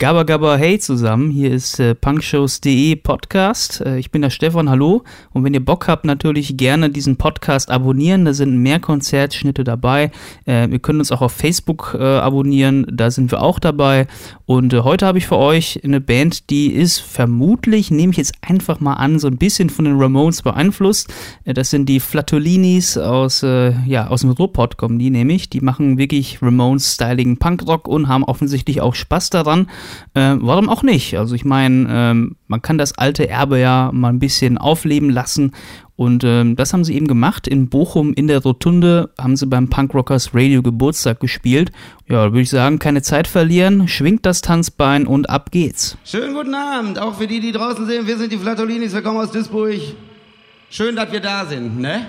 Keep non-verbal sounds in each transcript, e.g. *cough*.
Gabba Gabba Hey zusammen, hier ist äh, punkshows.de Podcast. Äh, ich bin der Stefan, hallo. Und wenn ihr Bock habt, natürlich gerne diesen Podcast abonnieren. Da sind mehr Konzertschnitte dabei. Äh, ihr könnt uns auch auf Facebook äh, abonnieren, da sind wir auch dabei. Und äh, heute habe ich für euch eine Band, die ist vermutlich, nehme ich jetzt einfach mal an, so ein bisschen von den Ramones beeinflusst. Äh, das sind die Flatolinis aus, ja, aus dem Ruhrpott kommen die nämlich. Die machen wirklich Ramones-styligen Punkrock und haben offensichtlich auch Spaß daran. Äh, warum auch nicht? Also ich meine, ähm, man kann das alte Erbe ja mal ein bisschen aufleben lassen und ähm, das haben sie eben gemacht. In Bochum in der Rotunde haben sie beim Punkrockers Radio Geburtstag gespielt. Ja, würde ich sagen, keine Zeit verlieren, schwingt das Tanzbein und ab geht's. Schönen guten Abend, auch für die, die draußen sehen. Wir sind die Flatolinis, wir kommen aus Duisburg. Schön, dass wir da sind, ne?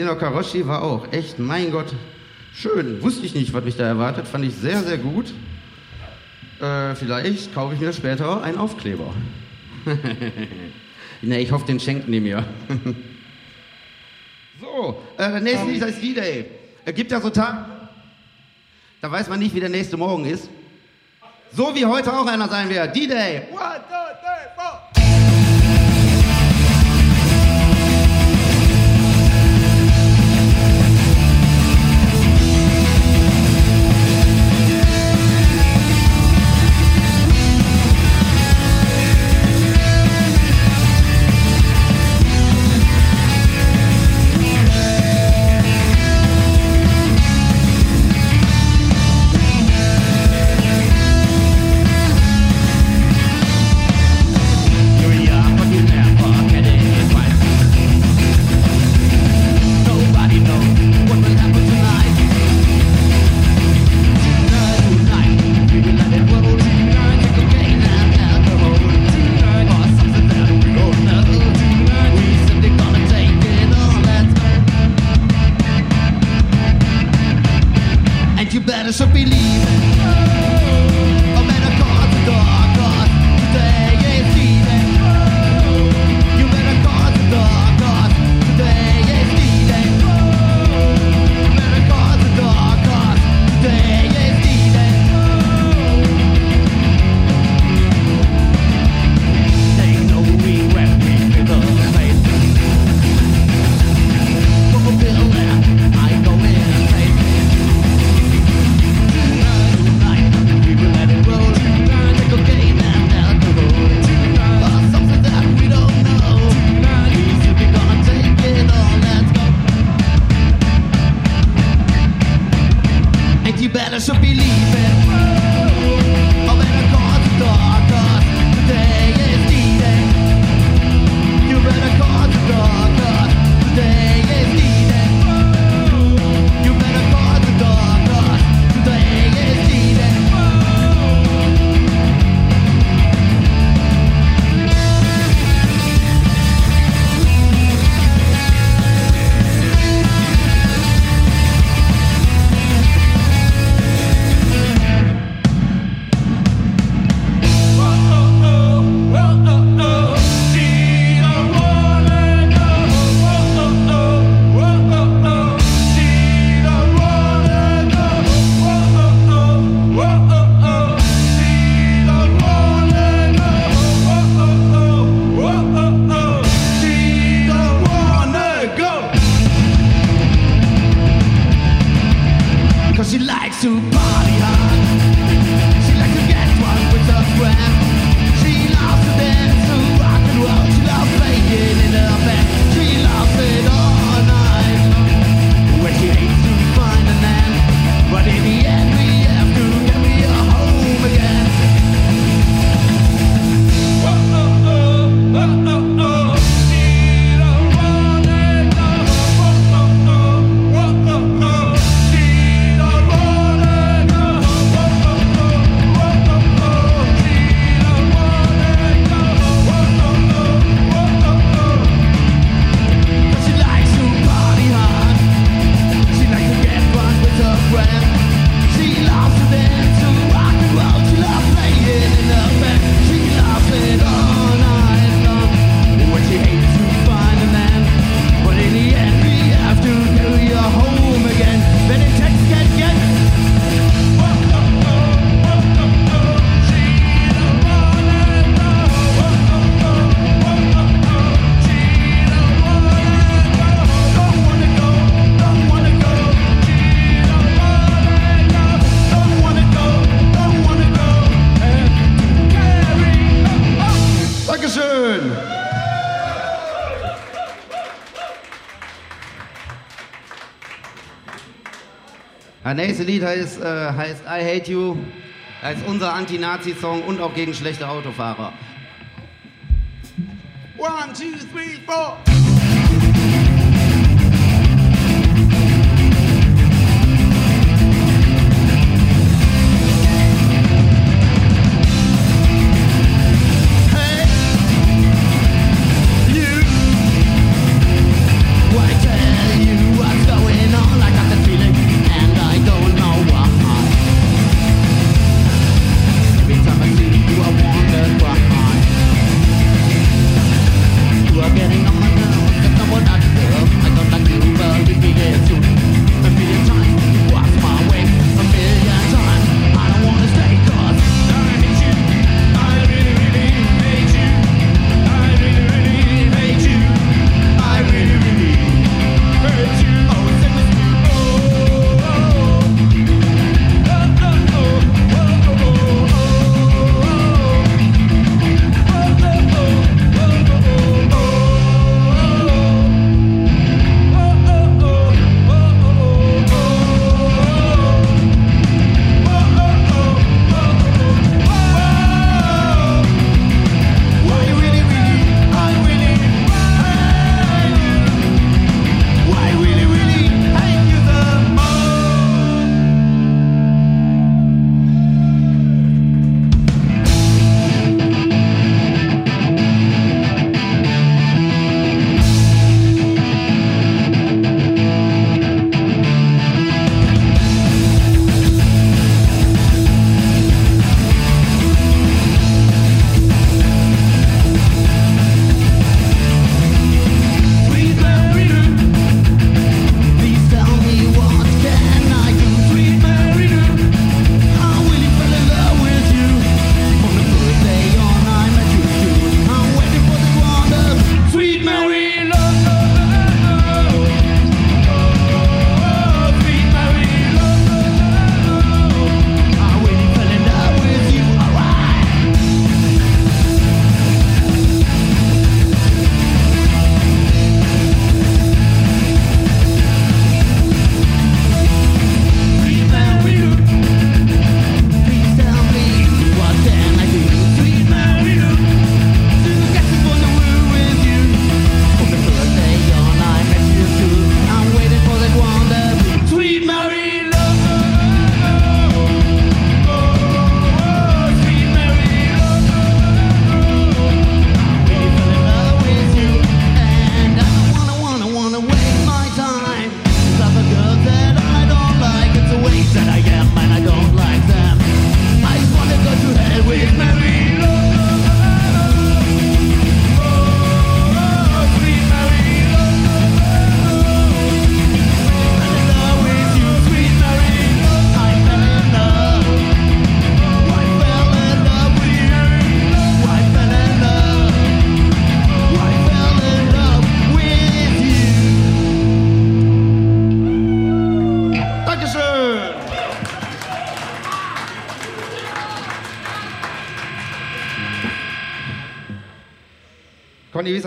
Senor Karoshi war auch echt, mein Gott, schön. Wusste ich nicht, was mich da erwartet. Fand ich sehr, sehr gut. Äh, vielleicht kaufe ich mir später einen Aufkleber. *laughs* ne, ich hoffe, den schenken die mir. *laughs* so, äh, nächstes Lied heißt D-Day. Äh, gibt ja so Tag, da weiß man nicht, wie der nächste Morgen ist. So wie heute auch einer sein wird. D-Day. What the believe. Das nächste Lied heißt, äh, heißt I Hate You. Das ist unser Anti-Nazi-Song und auch gegen schlechte Autofahrer. One, two, three, four.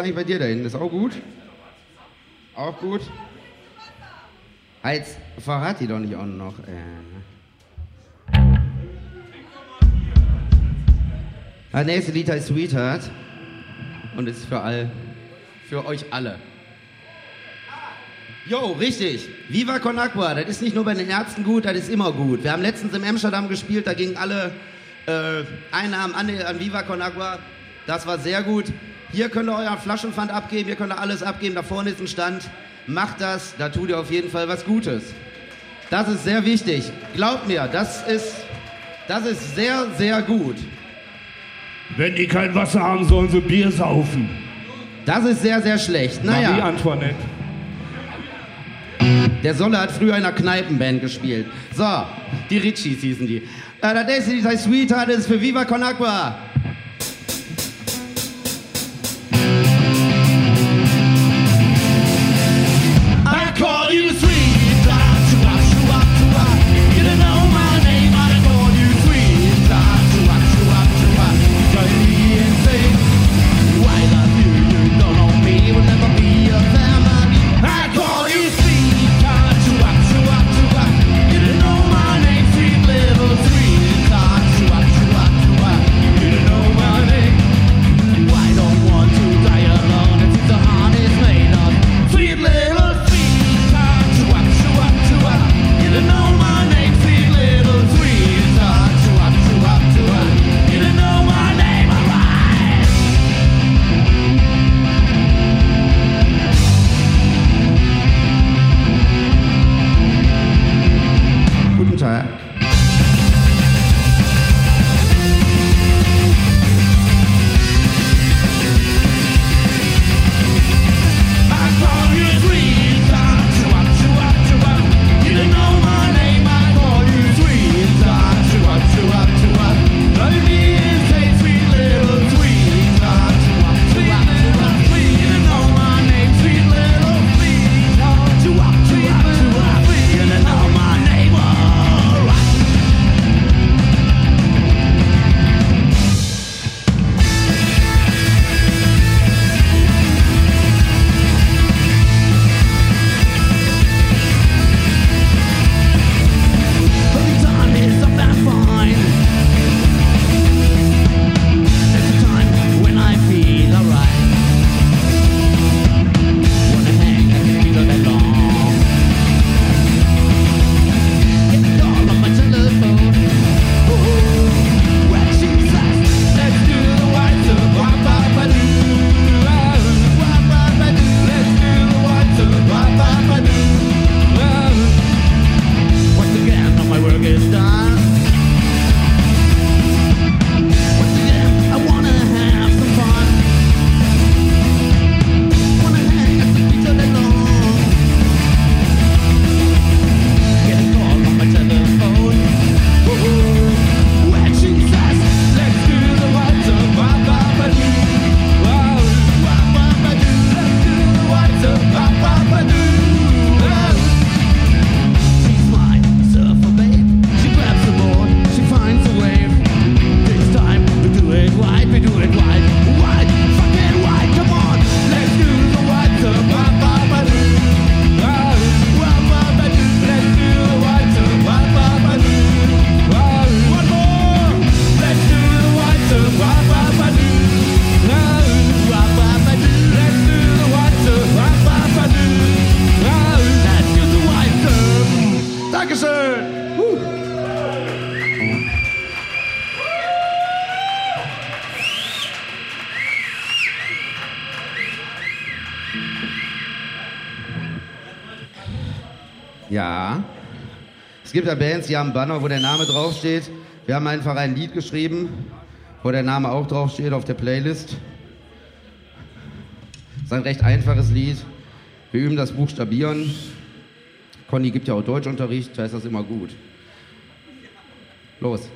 Eigentlich bei dir da hinten? Ist auch gut? Auch gut? Jetzt verrat die doch nicht auch noch. Äh. Das nächste Lied heißt Sweetheart und ist für all, für euch alle. Jo, richtig. Viva Con Agua, das ist nicht nur bei den Ärzten gut, das ist immer gut. Wir haben letztens im Amsterdam gespielt, da gingen alle äh, Einnahmen an, an Viva Con Agua. Das war sehr gut. Hier könnt ihr euren Flaschenpfand abgeben, hier könnt ihr alles abgeben, da vorne ist ein Stand. Macht das, da tut ihr auf jeden Fall was Gutes. Das ist sehr wichtig. Glaubt mir, das ist, das ist sehr, sehr gut. Wenn die kein Wasser haben, sollen sie Bier saufen. Das ist sehr, sehr schlecht. Marie Naja, Antoinette. der Solle hat früher in einer Kneipenband gespielt. So, die Richies hießen die. Äh, das nächste Lied heißt Sweetheart, das ist für Viva Con Agua. Gibt ja Bands, die haben einen Banner, wo der Name draufsteht. Wir haben einfach ein Lied geschrieben, wo der Name auch draufsteht auf der Playlist. Es ist ein recht einfaches Lied. Wir üben das Buchstabieren. Conny gibt ja auch Deutschunterricht, da ist das immer gut. Los.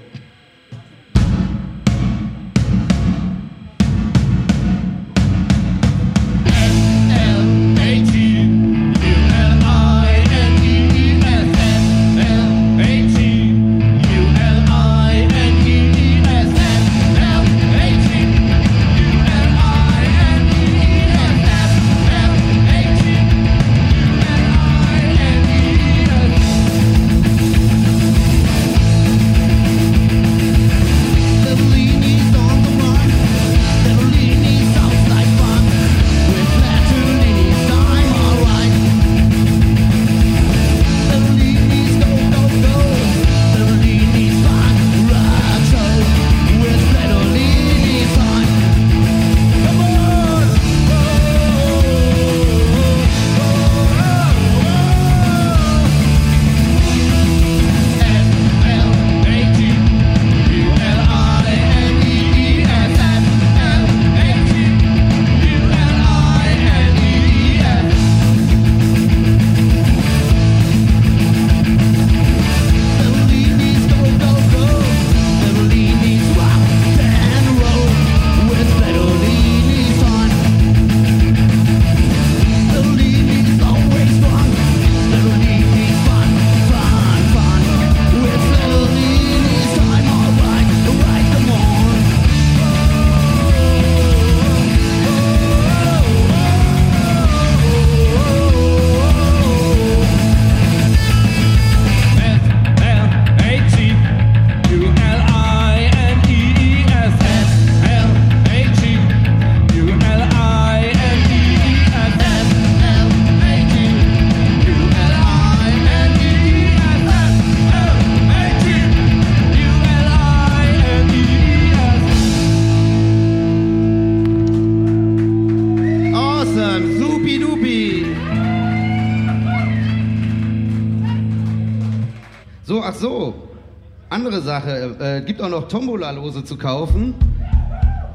Andere Sache. Äh, gibt auch noch Tombola-Lose zu kaufen.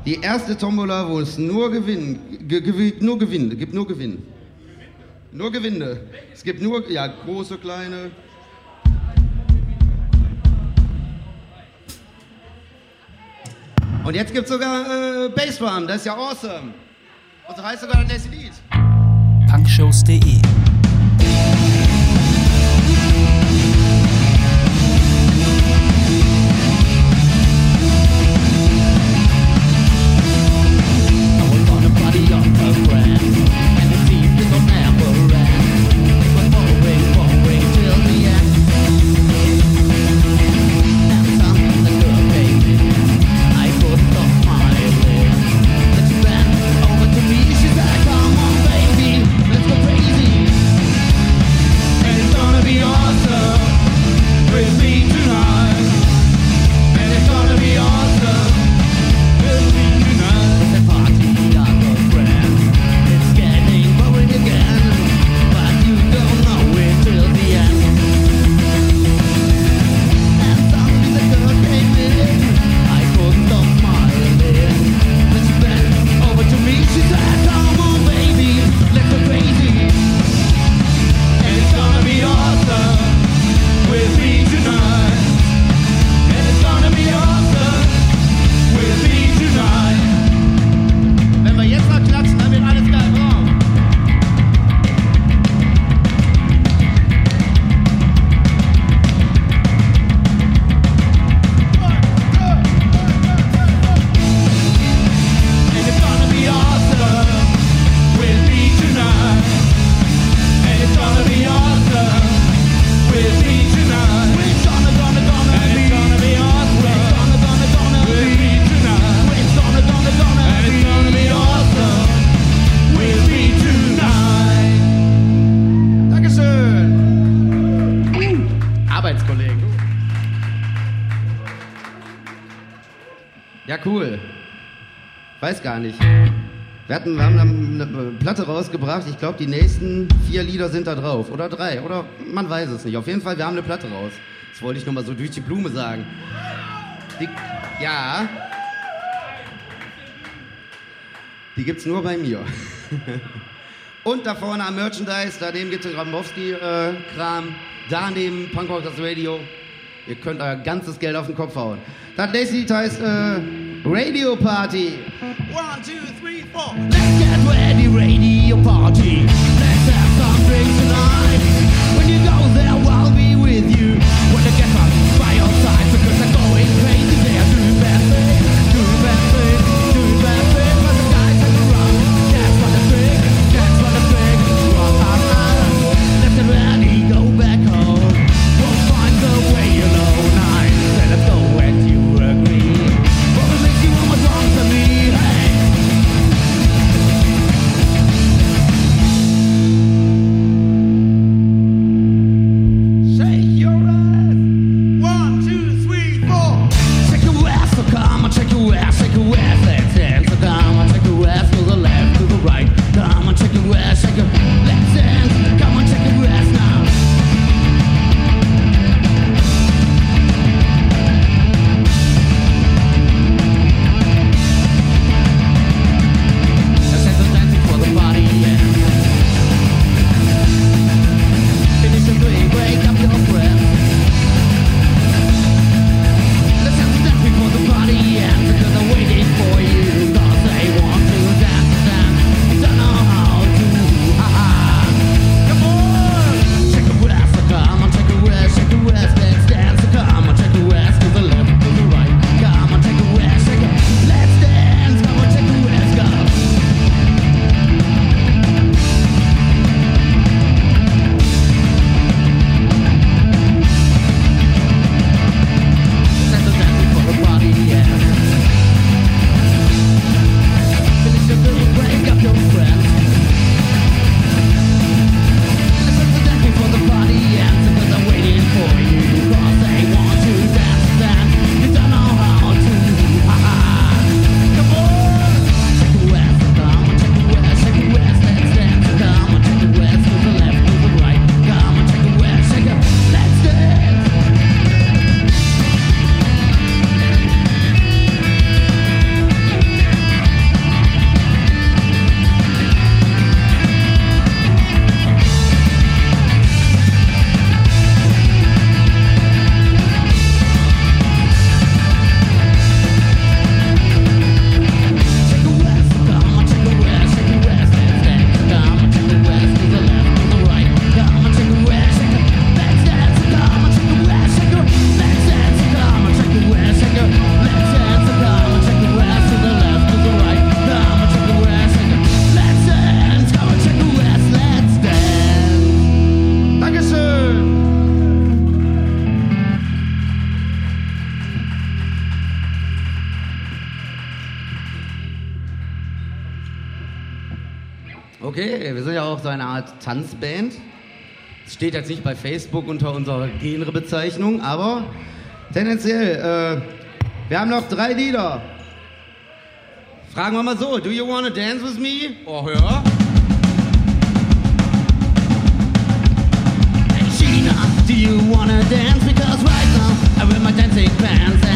Die erste Tombola, wo es nur Gewinn, ge, gewi- nur Gewinn, gibt nur Gewinn. Nur Gewinne. Es gibt nur, ja, große, kleine. Und jetzt gibt es sogar äh, Bassdrum, das ist ja awesome. Und so heißt sogar das nächste Lied. punkshows.de Ja, cool. Weiß gar nicht. Wir, hatten, wir haben eine Platte rausgebracht. Ich glaube, die nächsten vier Lieder sind da drauf. Oder drei. Oder man weiß es nicht. Auf jeden Fall, wir haben eine Platte raus. Das wollte ich nur mal so durch die Blume sagen. Die, ja. Die gibt's nur bei mir. *laughs* Und da vorne am Merchandise, daneben gibt es den Grabowski-Kram. daneben Punkrockers Radio. Ihr könnt euer ganzes Geld auf den Kopf hauen. Das nächste Lied heißt äh, Radio Party. One, two, three, four. Let's get ready, radio party. Let's have some drinks tonight. Tanzband. Es steht jetzt nicht bei Facebook unter unserer Genrebezeichnung, aber tendenziell, äh, wir haben noch drei Lieder. Fragen wir mal so, do you wanna dance with me? Oh, ja. Hey Gina, do you wanna dance? Because right now, I wear my dancing pants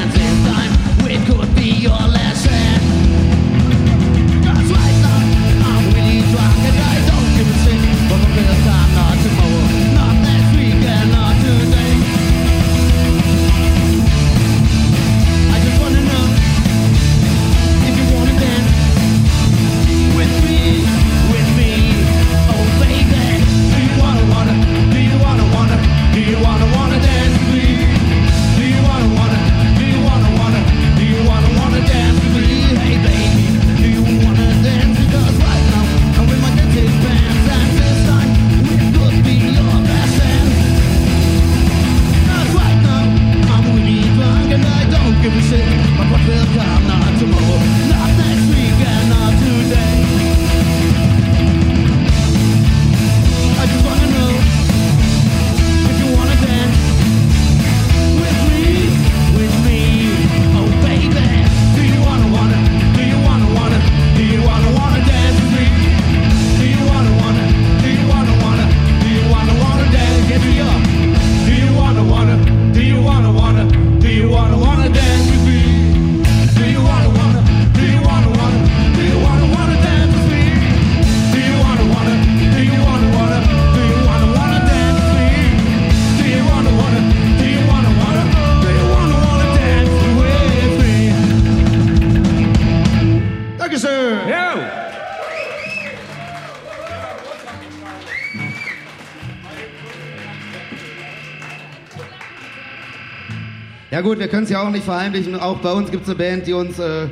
gut, wir können es ja auch nicht verheimlichen. Auch bei uns gibt es eine Band, die uns äh,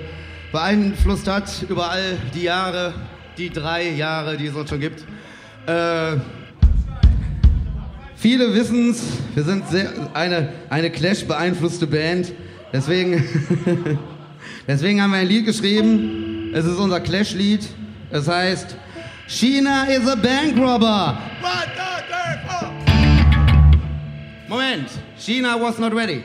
beeinflusst hat über all die Jahre, die drei Jahre, die es uns schon gibt. Äh, viele wissen es, wir sind sehr, eine, eine Clash-beeinflusste Band. Deswegen, *laughs* deswegen haben wir ein Lied geschrieben. Es ist unser Clash-Lied. Es heißt China is a Bank Robber. Moment, China was not ready.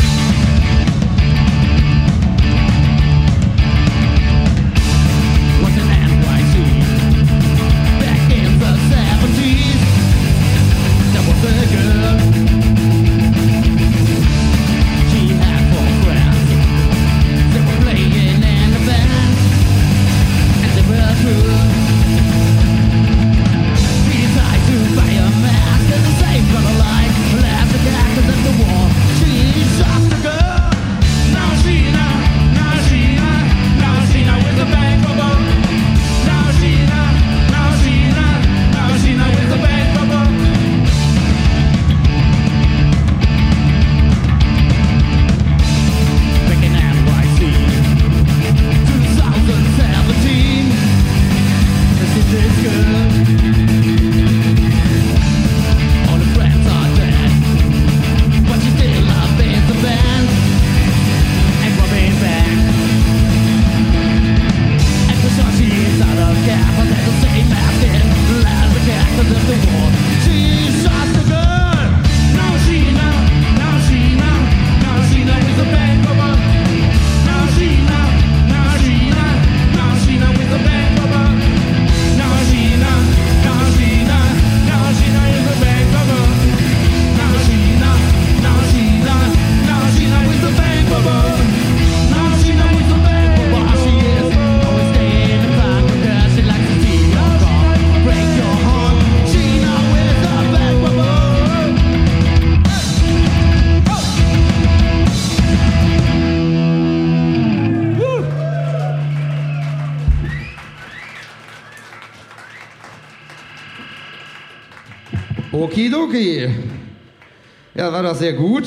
war das sehr gut.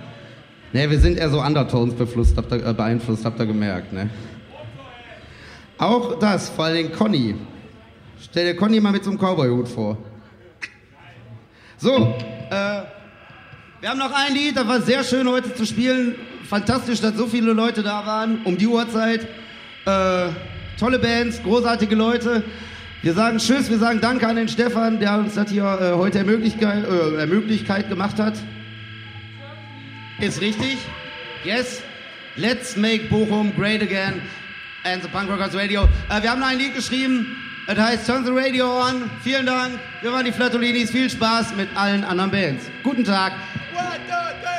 *laughs* ne, wir sind eher so Undertones habt ihr, äh, beeinflusst, habt ihr gemerkt, ne? Auch das, vor allem Conny. Stell dir Conny mal mit zum Cowboy-Hut vor. So, äh, wir haben noch ein Lied, das war sehr schön heute zu spielen. Fantastisch, dass so viele Leute da waren, um die Uhrzeit. Äh, tolle Bands, großartige Leute. Wir sagen Tschüss, wir sagen Danke an den Stefan, der uns das hier äh, heute Ermöglichkeit, äh, Ermöglichkeit gemacht hat. Ist richtig? Yes. Let's make Bochum great again. And the Punk Rockers Radio. Äh, wir haben ein Lied geschrieben. Es heißt Turn the Radio on. Vielen Dank. Wir waren die Flatolinis. Viel Spaß mit allen anderen Bands. Guten Tag. What's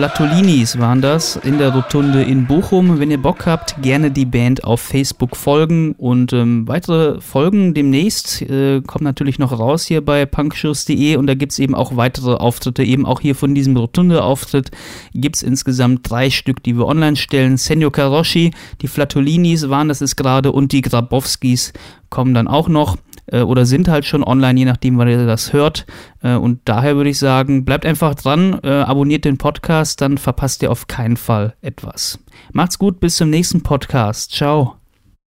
Flatolinis waren das in der Rotunde in Bochum. Wenn ihr Bock habt, gerne die Band auf Facebook folgen und ähm, weitere Folgen demnächst äh, kommen natürlich noch raus hier bei punkshows.de und da gibt es eben auch weitere Auftritte, eben auch hier von diesem Rotunde-Auftritt gibt es insgesamt drei Stück, die wir online stellen. Senyo Karoshi, die Flatolinis waren das ist gerade und die Grabowskis kommen dann auch noch äh, oder sind halt schon online, je nachdem, wann ihr das hört. Äh, und daher würde ich sagen, bleibt einfach dran, äh, abonniert den Podcast, dann verpasst ihr auf keinen Fall etwas. Macht's gut, bis zum nächsten Podcast. Ciao.